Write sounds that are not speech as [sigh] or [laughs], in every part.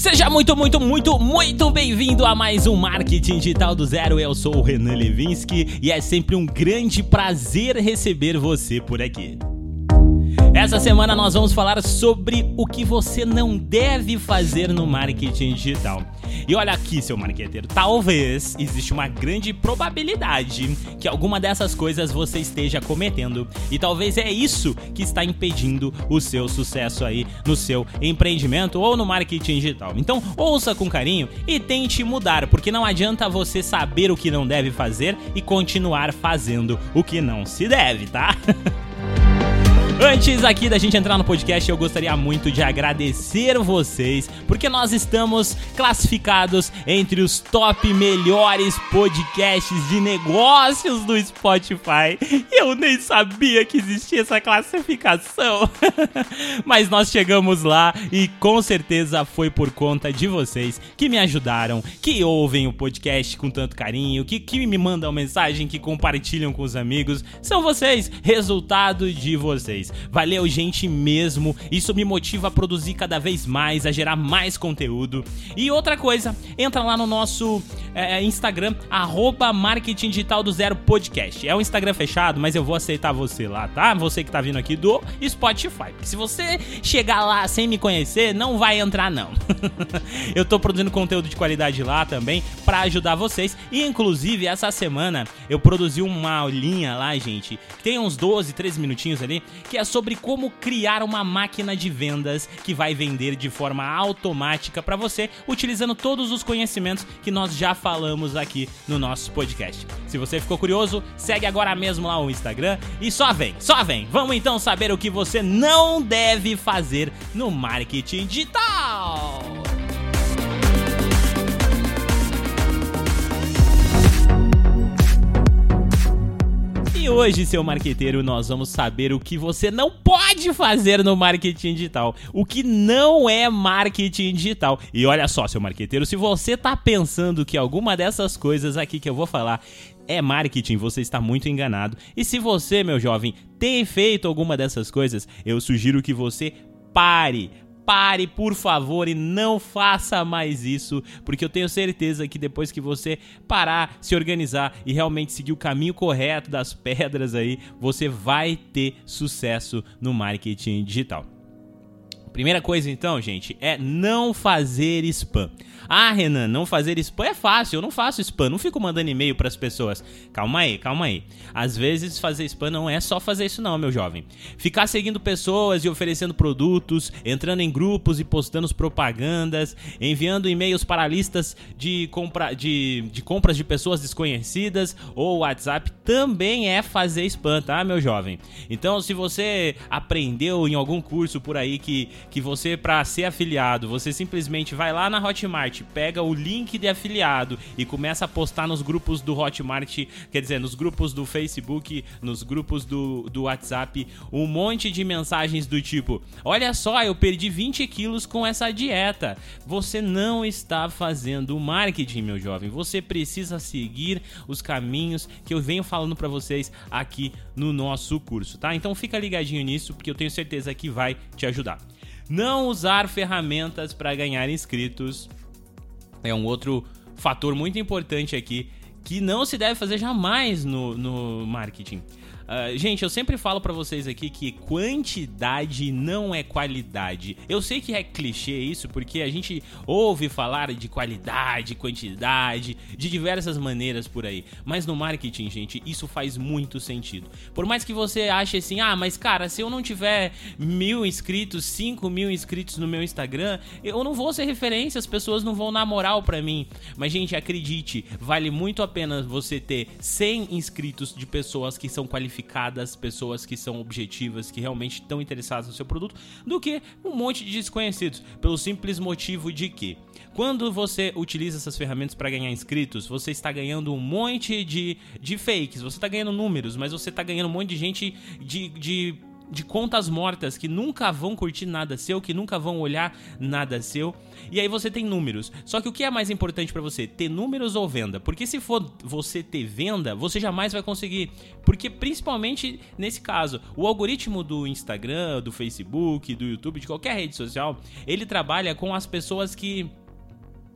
Seja muito, muito, muito, muito bem-vindo a mais um Marketing Digital do Zero. Eu sou o Renan Levinsky e é sempre um grande prazer receber você por aqui. Essa semana nós vamos falar sobre o que você não deve fazer no marketing digital. E olha aqui, seu marqueteiro, talvez existe uma grande probabilidade que alguma dessas coisas você esteja cometendo. E talvez é isso que está impedindo o seu sucesso aí no seu empreendimento ou no marketing digital. Então, ouça com carinho e tente mudar, porque não adianta você saber o que não deve fazer e continuar fazendo o que não se deve, tá? [laughs] Antes aqui da gente entrar no podcast, eu gostaria muito de agradecer vocês, porque nós estamos classificados entre os top melhores podcasts de negócios do Spotify. Eu nem sabia que existia essa classificação. [laughs] Mas nós chegamos lá e com certeza foi por conta de vocês que me ajudaram, que ouvem o podcast com tanto carinho, que, que me mandam mensagem, que compartilham com os amigos. São vocês, resultado de vocês. Valeu, gente, mesmo. Isso me motiva a produzir cada vez mais, a gerar mais conteúdo. E outra coisa, entra lá no nosso é, Instagram, arroba Marketing Digital do Zero Podcast. É um Instagram fechado, mas eu vou aceitar você lá, tá? Você que tá vindo aqui do Spotify. Porque se você chegar lá sem me conhecer, não vai entrar, não. [laughs] eu tô produzindo conteúdo de qualidade lá também para ajudar vocês. E inclusive, essa semana eu produzi uma aulinha lá, gente. Tem uns 12, 13 minutinhos ali, que é sobre como criar uma máquina de vendas que vai vender de forma automática para você, utilizando todos os conhecimentos que nós já falamos aqui no nosso podcast. Se você ficou curioso, segue agora mesmo lá o Instagram e só vem, só vem. Vamos então saber o que você não deve fazer no marketing digital. Hoje, seu marqueteiro, nós vamos saber o que você não pode fazer no marketing digital. O que não é marketing digital. E olha só, seu marqueteiro, se você tá pensando que alguma dessas coisas aqui que eu vou falar é marketing, você está muito enganado. E se você, meu jovem, tem feito alguma dessas coisas, eu sugiro que você pare pare, por favor, e não faça mais isso, porque eu tenho certeza que depois que você parar, se organizar e realmente seguir o caminho correto das [laughs] pedras aí, você vai ter sucesso no marketing digital. Primeira coisa então, gente, é não fazer spam. Ah, Renan, não fazer spam é fácil. Eu não faço spam, não fico mandando e-mail para as pessoas. Calma aí, calma aí. Às vezes fazer spam não é só fazer isso não, meu jovem. Ficar seguindo pessoas e oferecendo produtos, entrando em grupos e postando propagandas, enviando e-mails para listas de, compra, de, de compras de pessoas desconhecidas ou WhatsApp também é fazer spam, tá, meu jovem? Então, se você aprendeu em algum curso por aí que, que você, para ser afiliado, você simplesmente vai lá na Hotmart pega o link de afiliado e começa a postar nos grupos do Hotmart, quer dizer, nos grupos do Facebook, nos grupos do, do WhatsApp, um monte de mensagens do tipo: Olha só, eu perdi 20 quilos com essa dieta. Você não está fazendo marketing, meu jovem. Você precisa seguir os caminhos que eu venho falando para vocês aqui no nosso curso, tá? Então fica ligadinho nisso, porque eu tenho certeza que vai te ajudar. Não usar ferramentas para ganhar inscritos. É um outro fator muito importante aqui que não se deve fazer jamais no, no marketing. Uh, gente, eu sempre falo para vocês aqui que quantidade não é qualidade. Eu sei que é clichê isso, porque a gente ouve falar de qualidade, quantidade, de diversas maneiras por aí. Mas no marketing, gente, isso faz muito sentido. Por mais que você ache assim, ah, mas cara, se eu não tiver mil inscritos, cinco mil inscritos no meu Instagram, eu não vou ser referência, as pessoas não vão na moral pra mim. Mas, gente, acredite, vale muito a pena você ter 100 inscritos de pessoas que são qualificadas qualificadas, pessoas que são objetivas, que realmente estão interessadas no seu produto, do que um monte de desconhecidos, pelo simples motivo de que quando você utiliza essas ferramentas para ganhar inscritos, você está ganhando um monte de, de fakes, você está ganhando números, mas você está ganhando um monte de gente de, de de contas mortas que nunca vão curtir nada seu, que nunca vão olhar nada seu. E aí você tem números. Só que o que é mais importante para você? Ter números ou venda? Porque se for você ter venda, você jamais vai conseguir. Porque principalmente nesse caso, o algoritmo do Instagram, do Facebook, do YouTube, de qualquer rede social, ele trabalha com as pessoas que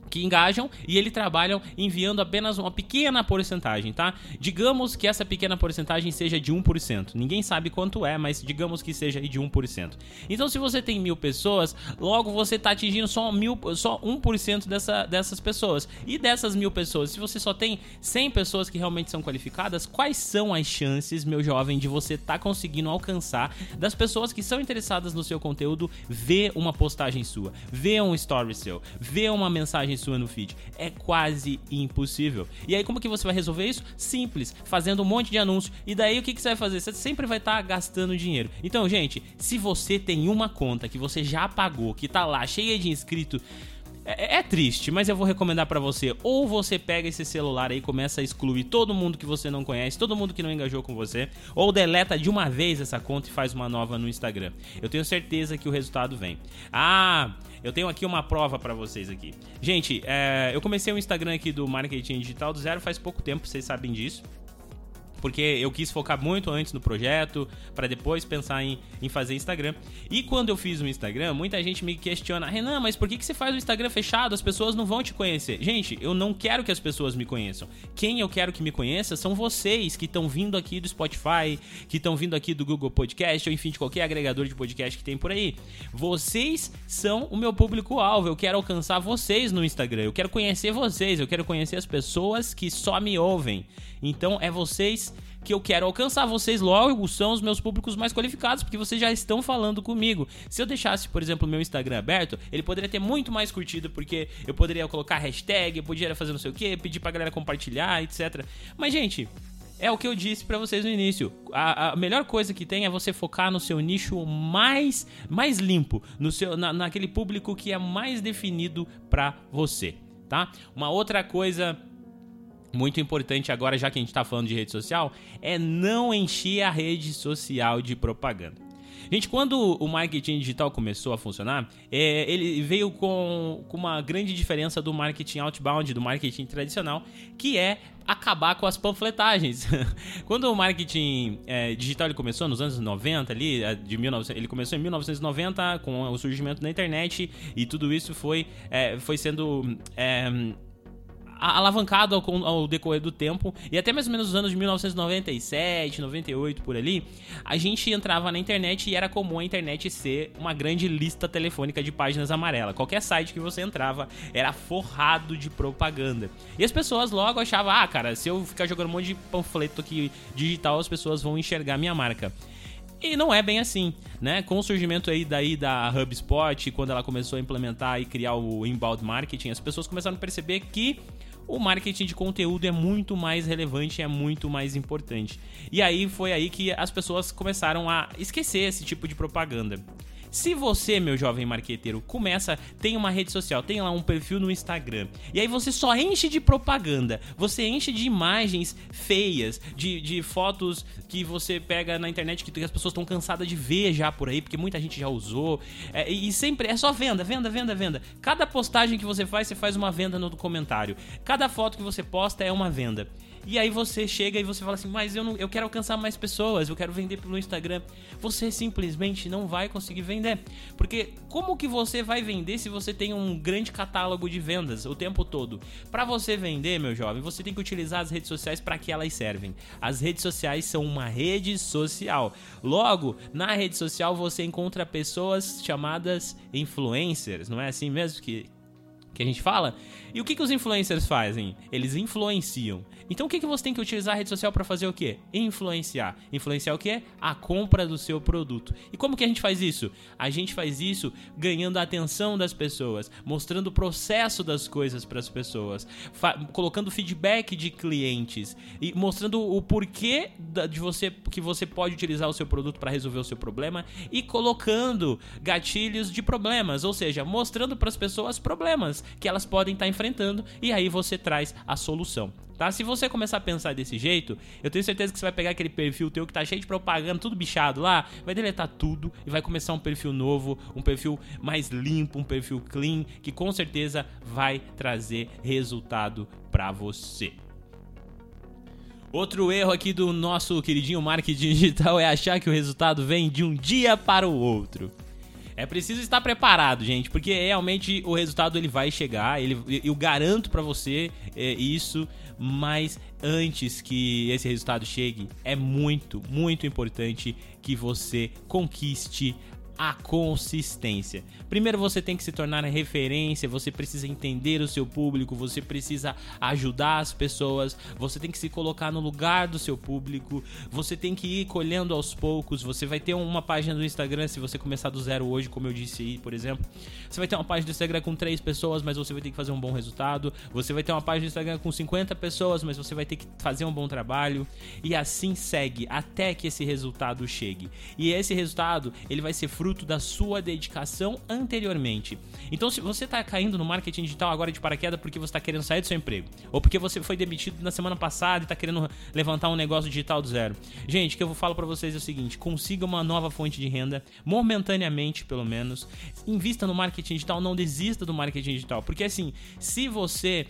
que engajam e ele trabalham enviando apenas uma pequena porcentagem, tá? Digamos que essa pequena porcentagem seja de 1%. Ninguém sabe quanto é, mas digamos que seja de 1%. Então, se você tem mil pessoas, logo você está atingindo só, mil, só 1% dessa, dessas pessoas. E dessas mil pessoas, se você só tem 100 pessoas que realmente são qualificadas, quais são as chances, meu jovem, de você estar tá conseguindo alcançar das pessoas que são interessadas no seu conteúdo ver uma postagem sua, ver um story seu, ver uma mensagem sua no feed. É quase impossível. E aí, como que você vai resolver isso? Simples, fazendo um monte de anúncio. E daí, o que, que você vai fazer? Você sempre vai estar tá gastando dinheiro. Então, gente, se você tem uma conta que você já pagou, que tá lá cheia de inscrito é, é, triste, mas eu vou recomendar para você. Ou você pega esse celular aí e começa a excluir todo mundo que você não conhece, todo mundo que não engajou com você, ou deleta de uma vez essa conta e faz uma nova no Instagram. Eu tenho certeza que o resultado vem. Ah, eu tenho aqui uma prova para vocês aqui. Gente, é, eu comecei o Instagram aqui do Marketing Digital do Zero faz pouco tempo, vocês sabem disso porque eu quis focar muito antes no projeto, para depois pensar em, em fazer Instagram. E quando eu fiz o Instagram, muita gente me questiona: Renan, mas por que, que você faz o Instagram fechado? As pessoas não vão te conhecer. Gente, eu não quero que as pessoas me conheçam. Quem eu quero que me conheça são vocês que estão vindo aqui do Spotify, que estão vindo aqui do Google Podcast, ou enfim, de qualquer agregador de podcast que tem por aí. Vocês são o meu público-alvo. Eu quero alcançar vocês no Instagram. Eu quero conhecer vocês. Eu quero conhecer as pessoas que só me ouvem. Então é vocês que eu quero alcançar. Vocês logo são os meus públicos mais qualificados, porque vocês já estão falando comigo. Se eu deixasse, por exemplo, o meu Instagram aberto, ele poderia ter muito mais curtido, porque eu poderia colocar hashtag, eu poderia fazer não sei o que, pedir pra galera compartilhar, etc. Mas, gente, é o que eu disse para vocês no início. A, a, melhor coisa que tem é você focar no seu nicho mais, mais limpo, no seu, na, naquele público que é mais definido para você, tá? Uma outra coisa muito importante agora, já que a gente está falando de rede social, é não encher a rede social de propaganda. Gente, quando o marketing digital começou a funcionar, é, ele veio com, com uma grande diferença do marketing outbound, do marketing tradicional, que é acabar com as panfletagens. [laughs] Quando o marketing é, digital ele começou nos anos 90 ali, é, de 19, ele começou em 1990 com o surgimento da internet e tudo isso foi, é, foi sendo é, alavancado ao, ao, decorrer do tempo, e até mais ou menos nos anos de 1997, 98 por ali, a gente entrava na internet e era comum a internet ser uma grande lista telefônica de páginas amarelas. Qualquer site que você entrava era forrado de propaganda. E as pessoas logo achavam, ah, cara, se eu ficar jogando um monte de panfleto aqui digital, as pessoas vão enxergar minha marca. E não é bem assim, né? Com o surgimento aí daí da HubSpot, quando ela começou a implementar e criar o inbound marketing, as pessoas começaram a perceber que o marketing de conteúdo é muito mais relevante, é muito mais importante. E aí foi aí que as pessoas começaram a esquecer esse tipo de propaganda. Se você, meu jovem marqueteiro, começa, tem uma rede social, tem lá um perfil no Instagram, e aí você só enche de propaganda, você enche de imagens feias, de, de fotos que você pega na internet que as pessoas estão cansadas de ver já por aí, porque muita gente já usou, é, e sempre é só venda, venda, venda, venda. Cada postagem que você faz, você faz uma venda no comentário. Cada foto que você posta é uma venda. E aí você chega e você fala assim, mas eu, não, eu quero alcançar mais pessoas, eu quero vender pelo Instagram. Você simplesmente não vai conseguir vender. Porque como que você vai vender se você tem um grande catálogo de vendas o tempo todo? Para você vender, meu jovem, você tem que utilizar as redes sociais para que elas servem. As redes sociais são uma rede social. Logo, na rede social você encontra pessoas chamadas influencers, não é assim mesmo que, que a gente fala? E o que, que os influencers fazem? Eles influenciam. Então o que, que você tem que utilizar a rede social para fazer o quê? Influenciar. Influenciar o quê? A compra do seu produto. E como que a gente faz isso? A gente faz isso ganhando a atenção das pessoas, mostrando o processo das coisas para as pessoas, colocando feedback de clientes e mostrando o porquê de você que você pode utilizar o seu produto para resolver o seu problema e colocando gatilhos de problemas, ou seja, mostrando para as pessoas problemas que elas podem estar tá enfrentando e aí você traz a solução. Tá? Se você começar a pensar desse jeito, eu tenho certeza que você vai pegar aquele perfil teu que tá cheio de propaganda, tudo bichado lá, vai deletar tudo e vai começar um perfil novo, um perfil mais limpo, um perfil clean, que com certeza vai trazer resultado para você. Outro erro aqui do nosso queridinho marketing digital é achar que o resultado vem de um dia para o outro. É preciso estar preparado, gente, porque realmente o resultado ele vai chegar, ele, eu garanto para você é, isso, mas antes que esse resultado chegue, é muito, muito importante que você conquiste a consistência. Primeiro você tem que se tornar referência, você precisa entender o seu público, você precisa ajudar as pessoas, você tem que se colocar no lugar do seu público, você tem que ir colhendo aos poucos. Você vai ter uma página do Instagram se você começar do zero hoje, como eu disse aí, por exemplo. Você vai ter uma página do Instagram com três pessoas, mas você vai ter que fazer um bom resultado. Você vai ter uma página do Instagram com 50 pessoas, mas você vai ter que fazer um bom trabalho. E assim segue até que esse resultado chegue. E esse resultado, ele vai ser fruto fruto da sua dedicação anteriormente. Então, se você está caindo no marketing digital agora de paraquedas porque você está querendo sair do seu emprego, ou porque você foi demitido na semana passada e está querendo levantar um negócio digital do zero, gente, o que eu falo para vocês é o seguinte: consiga uma nova fonte de renda, momentaneamente pelo menos. Invista no marketing digital, não desista do marketing digital, porque assim, se você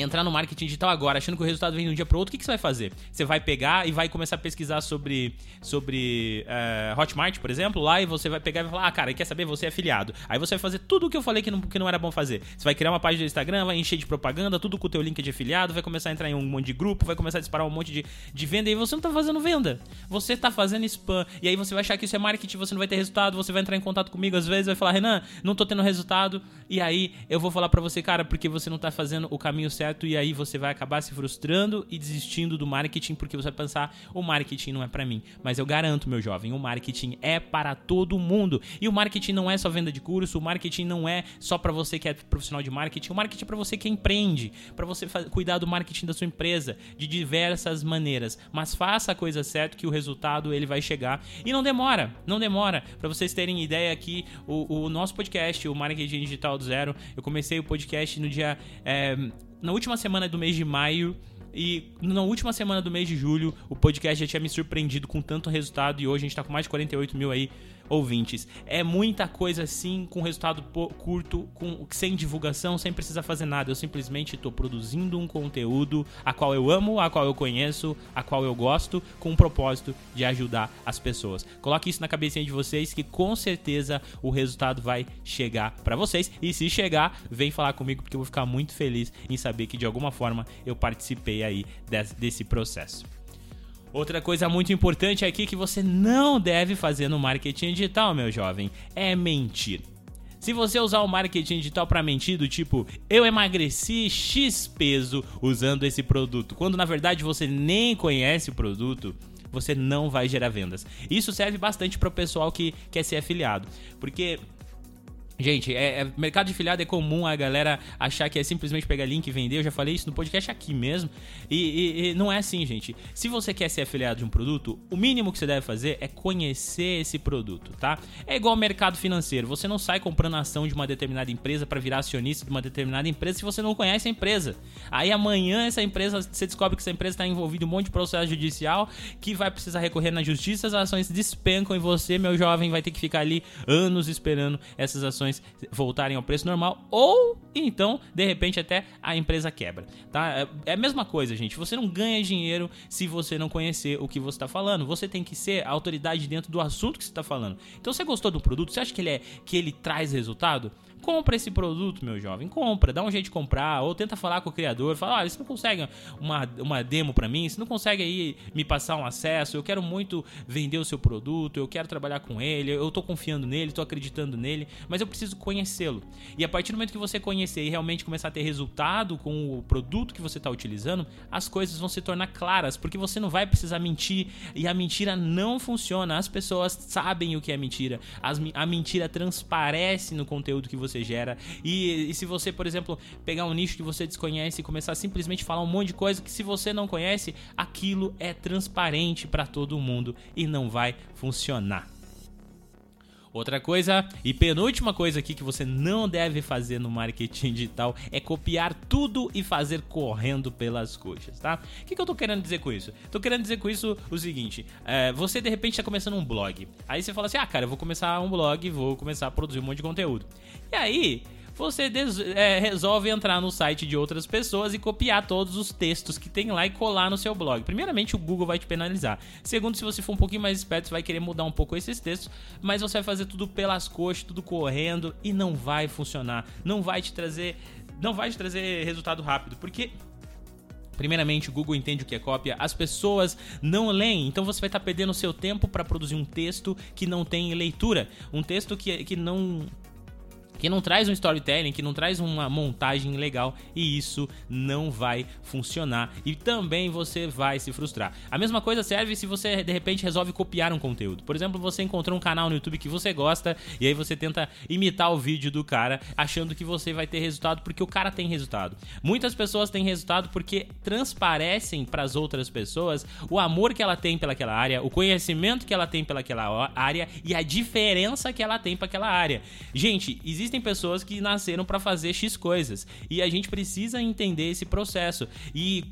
entrar no marketing digital agora, achando que o resultado vem de um dia para outro, o que, que, você vai fazer? Você vai pegar e vai começar a pesquisar sobre, sobre uh, Hotmart, por exemplo, lá e você vai pegar e vai falar, ah, cara, quer saber? Você é afiliado. Aí você vai fazer tudo o que eu falei que não, que não era bom fazer. Você vai criar uma página do Instagram, vai encher de propaganda, tudo com o teu link de afiliado, vai começar a entrar em um monte de grupo, vai começar a disparar um monte de, de venda e você não tá fazendo venda. Você tá fazendo spam. E aí você vai achar que isso é marketing, você não vai ter resultado, você vai entrar em contato comigo às vezes, vai falar, Renan, não tô tendo resultado. E aí eu vou falar para você, cara, porque você não tá fazendo o caminho certo certo e aí você vai acabar se frustrando e desistindo do marketing porque você vai pensar o marketing não é para mim. Mas eu garanto, meu jovem, o marketing é para todo mundo. E o marketing não é só venda de curso, o marketing não é só para você que é profissional de marketing, o marketing é para você que empreende, para você cuidar do marketing da sua empresa de diversas maneiras. Mas faça a coisa certa que o resultado ele vai chegar e não demora, não demora. Para vocês terem ideia aqui, o, o, nosso podcast, o Marketing Digital do Zero, eu comecei o podcast no dia é, na última semana do mês de maio e na última semana do mês de julho, o podcast já tinha me surpreendido com tanto resultado e hoje a gente tá com mais de 48 mil aí ouvintes. É muita coisa assim, com resultado curto, com sem divulgação, sem precisar fazer nada. Eu simplesmente estou produzindo um conteúdo a qual eu amo, a qual eu conheço, a qual eu gosto, com o propósito de ajudar as pessoas. Coloque isso na cabecinha de vocês que com certeza o resultado vai chegar para vocês. E se chegar, vem falar comigo porque eu vou ficar muito feliz em saber que de alguma forma eu participei aí desse processo. Outra coisa muito importante aqui que você não deve fazer no marketing digital, meu jovem, é mentir. Se você usar o marketing digital para mentir, do tipo, eu emagreci X peso usando esse produto, quando na verdade você nem conhece o produto, você não vai gerar vendas. Isso serve bastante para o pessoal que quer ser afiliado, porque Gente, é, é, mercado de filiado é comum a galera achar que é simplesmente pegar link e vender. Eu já falei isso no podcast aqui mesmo. E, e, e, não é assim, gente. Se você quer ser afiliado de um produto, o mínimo que você deve fazer é conhecer esse produto, tá? É igual ao mercado financeiro. Você não sai comprando ação de uma determinada empresa para virar acionista de uma determinada empresa se você não conhece a empresa. Aí amanhã essa empresa, você descobre que essa empresa está envolvida em um monte de processo judicial que vai precisar recorrer na justiça, as ações despencam em você, meu jovem, vai ter que ficar ali anos esperando essas ações ações voltarem ao preço normal ou então, de repente, até a empresa quebra, tá? É, é a mesma coisa, gente. Você não ganha dinheiro se você não conhecer o que você está falando. Você tem que ser a autoridade dentro do assunto que você está falando. Então, você gostou do produto? Você acha que ele é que ele traz resultado? Compra esse produto, meu jovem. Compra, dá um jeito de comprar. Ou tenta falar com o criador. Fala, olha, você não consegue uma, uma demo para mim? Você não consegue aí me passar um acesso? Eu quero muito vender o seu produto. Eu quero trabalhar com ele. Eu tô confiando nele, tô acreditando nele. Mas eu preciso conhecê-lo. E a partir do momento que você conhecer e realmente começar a ter resultado com o produto que você está utilizando, as coisas vão se tornar claras. Porque você não vai precisar mentir. E a mentira não funciona. As pessoas sabem o que é mentira. As, a mentira transparece no conteúdo que você você gera. E, e, se você, por exemplo, pegar um nicho que você desconhece e começar a simplesmente falar um monte de coisa que se você não conhece, aquilo é transparente para todo mundo e não vai funcionar. Outra coisa e penúltima coisa aqui que você não deve fazer no marketing digital é copiar tudo e fazer correndo pelas coxas, tá? O que, que eu tô querendo dizer com isso? Tô querendo dizer com isso o seguinte: é, você de repente tá começando um blog, aí você fala assim, ah, cara, eu vou começar um blog, vou começar a produzir um monte de conteúdo. E aí você é, resolve entrar no site de outras pessoas e copiar todos os textos que tem lá e colar no seu blog. Primeiramente, o Google vai te penalizar. Segundo, se você for um pouquinho mais esperto, você vai querer mudar um pouco esses textos, mas você vai fazer tudo pelas coxas, tudo correndo e não vai funcionar. Não vai te trazer, não vai te trazer resultado rápido, porque Primeiramente, o Google entende o que é cópia, as pessoas não leem, então você vai estar perdendo seu tempo para produzir um texto que não tem leitura, um texto que, que não que não traz um storytelling, que não traz uma montagem legal e isso não vai funcionar e também você vai se frustrar. A mesma coisa serve se você de repente resolve copiar um conteúdo. Por exemplo, você encontrou um canal no YouTube que você gosta e aí você tenta imitar o vídeo do cara achando que você vai ter resultado porque o cara tem resultado. Muitas pessoas têm resultado porque transparecem para as outras pessoas o amor que ela tem pelaquela área, o conhecimento que ela tem pelaquela área e a diferença que ela tem para aquela área. Gente, existe existem pessoas que nasceram para fazer X coisas. E a gente precisa entender esse processo. E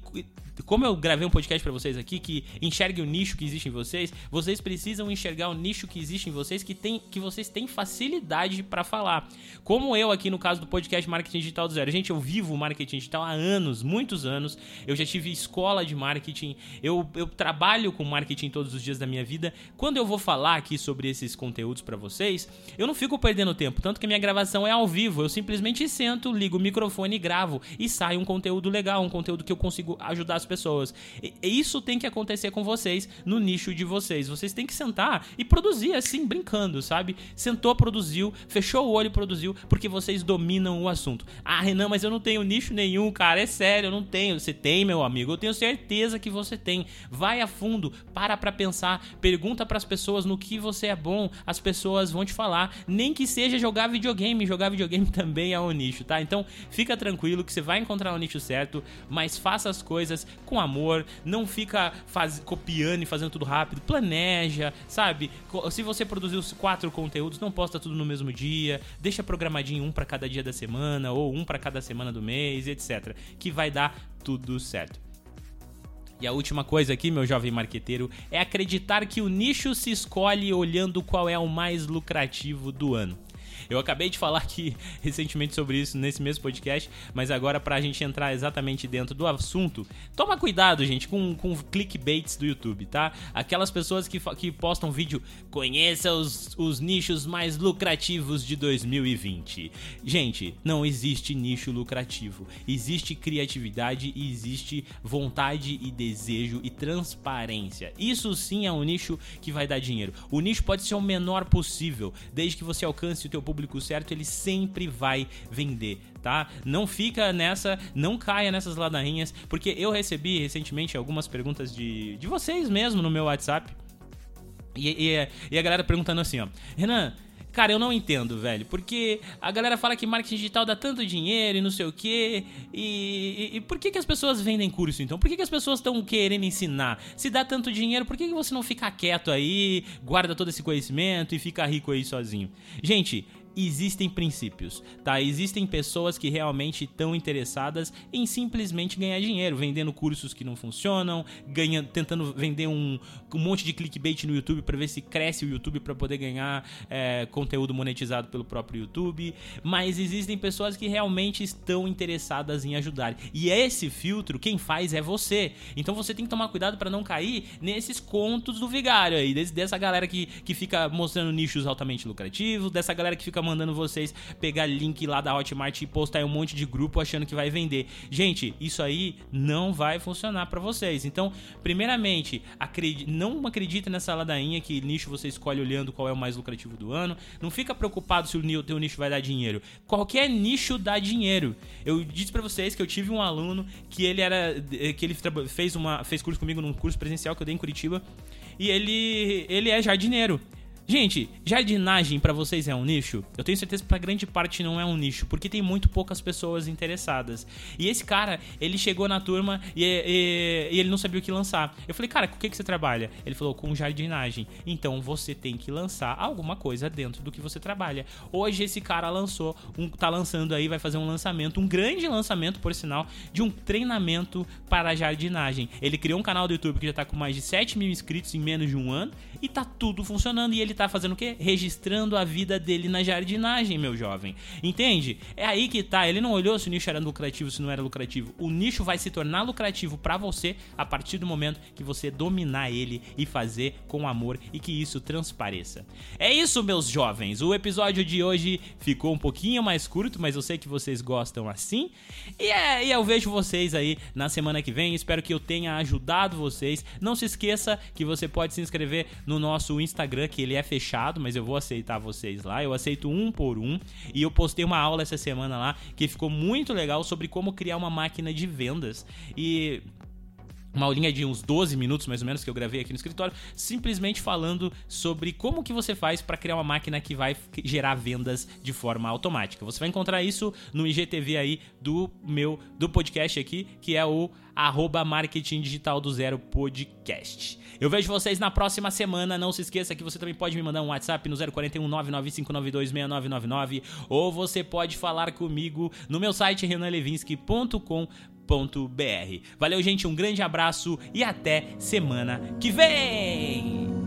como eu gravei um podcast para vocês aqui que enxergue o nicho que existe em vocês, vocês precisam enxergar o nicho que existe em vocês que tem que vocês têm facilidade para falar. Como eu aqui no caso do podcast Marketing Digital do Zero. Gente, eu vivo marketing digital há anos, muitos anos. Eu já tive escola de marketing, eu, eu trabalho com marketing todos os dias da minha vida. Quando eu vou falar aqui sobre esses conteúdos para vocês, eu não fico perdendo tempo, tanto que minha gravação é ao vivo. Eu simplesmente sento, ligo o microfone e gravo e sai um conteúdo legal, um conteúdo que eu consigo ajudar as pessoas. E isso tem que acontecer com vocês no nicho de vocês. Vocês têm que sentar e produzir assim, brincando, sabe? Sentou, produziu, fechou o olho produziu, porque vocês dominam o assunto. Ah, Renan, mas eu não tenho nicho nenhum, cara. É sério, eu não tenho. Você tem, meu amigo. Eu tenho certeza que você tem. Vai a fundo, para pra pensar, pergunta para as pessoas no que você é bom. As pessoas vão te falar. Nem que seja jogar videogame. Jogar videogame [laughs] também é um nicho, tá? Então fica tranquilo que você vai encontrar o nicho certo, mas faça as coisas com amor, não fica faz, copiando e fazendo tudo rápido, planeja, sabe? Se você produzir os quatro conteúdos, não posta tudo no mesmo dia, deixa programadinho um para cada dia da semana ou um para cada semana do mês, etc, que vai dar tudo certo. E a última coisa aqui, meu jovem marqueteiro, é acreditar que o nicho se escolhe olhando qual é o mais lucrativo do ano. Eu acabei de falar aqui [laughs] recentemente sobre isso nesse mesmo podcast, mas agora pra gente entrar exatamente dentro do assunto, toma cuidado, gente, com, com clickbaits do YouTube, tá? Aquelas pessoas que, que postam vídeo, conheça os, os nichos mais lucrativos de 2020. Gente, não existe nicho lucrativo. Existe criatividade existe vontade e desejo e transparência. Isso sim é um nicho que vai dar dinheiro. O nicho pode ser o menor possível, desde que você alcance o teu público certo, ele sempre vai vender, tá? Não fica nessa, não caia nessas ladainhas, porque eu recebi recentemente algumas perguntas de, de vocês mesmo no meu WhatsApp. E, e, e a galera perguntando assim, ó, Renan, Cara, eu não entendo, velho. Porque a galera fala que marketing digital dá tanto dinheiro e não sei o quê. E, e, e por que, que as pessoas vendem curso então? Por que, que as pessoas estão querendo ensinar? Se dá tanto dinheiro, por que, que você não fica quieto aí, guarda todo esse conhecimento e fica rico aí sozinho? Gente, existem princípios, tá? Existem pessoas que realmente estão interessadas em simplesmente ganhar dinheiro, vendendo cursos que não funcionam, ganhando, tentando vender um, um monte de clickbait no YouTube para ver se cresce o YouTube para poder ganhar é, conteúdo monetizado pelo próprio YouTube. Mas existem pessoas que realmente estão interessadas em ajudar. E esse filtro, quem faz é você. Então você tem que tomar cuidado para não cair nesses contos do vigário aí, dessa galera que, que fica mostrando nichos altamente lucrativos, dessa galera que fica mandando vocês pegar link lá da Hotmart e postar em um monte de grupo achando que vai vender. Gente, isso aí não vai funcionar para vocês. Então, primeiramente, não acredita nessa ladainha que nicho você escolhe olhando qual é o mais lucrativo do ano. Não fica preocupado se o teu nicho vai dar dinheiro. Qualquer nicho dá dinheiro. Eu disse para vocês que eu tive um aluno que ele era que ele fez uma fez curso comigo num curso presencial que eu dei em Curitiba e ele ele é jardineiro. Gente, jardinagem para vocês é um nicho? Eu tenho certeza que pra grande parte não é um nicho, porque tem muito poucas pessoas interessadas. E esse cara, ele chegou na turma e, e, e ele não sabia o que lançar. Eu falei, cara, com o que, que você trabalha? Ele falou, com jardinagem. Então você tem que lançar alguma coisa dentro do que você trabalha. Hoje esse cara lançou, um, tá lançando aí, vai fazer um lançamento, um grande lançamento, por sinal, de um treinamento para jardinagem. Ele criou um canal do YouTube que já tá com mais de 7 mil inscritos em menos de um ano e tá tudo funcionando. E ele tá fazendo o quê? Registrando a vida dele na jardinagem, meu jovem. Entende? É aí que tá. Ele não olhou se o nicho era lucrativo, se não era lucrativo. O nicho vai se tornar lucrativo para você a partir do momento que você dominar ele e fazer com amor e que isso transpareça. É isso, meus jovens. O episódio de hoje ficou um pouquinho mais curto, mas eu sei que vocês gostam assim. E, é, e eu vejo vocês aí na semana que vem. Espero que eu tenha ajudado vocês. Não se esqueça que você pode se inscrever no nosso Instagram, que ele é fechado, mas eu vou aceitar vocês lá. Eu aceito um por um. E eu postei uma aula essa semana lá que ficou muito legal sobre como criar uma máquina de vendas. E uma aulinha de uns 12 minutos mais ou menos que eu gravei aqui no escritório, simplesmente falando sobre como que você faz para criar uma máquina que vai gerar vendas de forma automática. Você vai encontrar isso no IGTV aí do meu do podcast aqui, que é o arroba marketing digital do zero podcast. Eu vejo vocês na próxima semana. Não se esqueça que você também pode me mandar um WhatsApp no 041 995926999 ou você pode falar comigo no meu site renanlevinsky.com Valeu, gente, um grande abraço e até semana que vem!